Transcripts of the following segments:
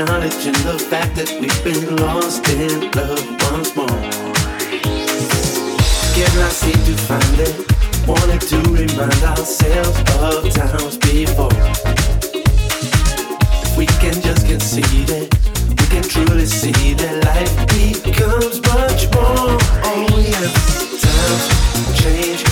acknowledging the fact that we've been lost in love once more. Cannot seem to find it. Wanted to remind ourselves of times before. If we can just concede it, we can truly see that life becomes much more. Oh yeah, times change.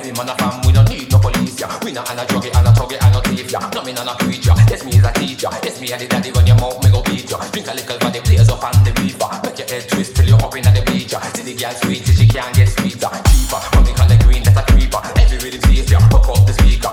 The yeah. Every man a fam, we don't need no police, yeah. We not on a druggie, and a tuggy, and a thief, yeah. No me not a preacher, yes me is a teacher. Yes me a the daddy when your mouth me go beat ya. Drink a little body, blaze up on the reefer. Make your head twist till you up inna the bleacher. See the girl sweet she can't get sweeter. Cheaper, when we call the green, that's a creeper. Every rhythm says ya, hook up the speaker.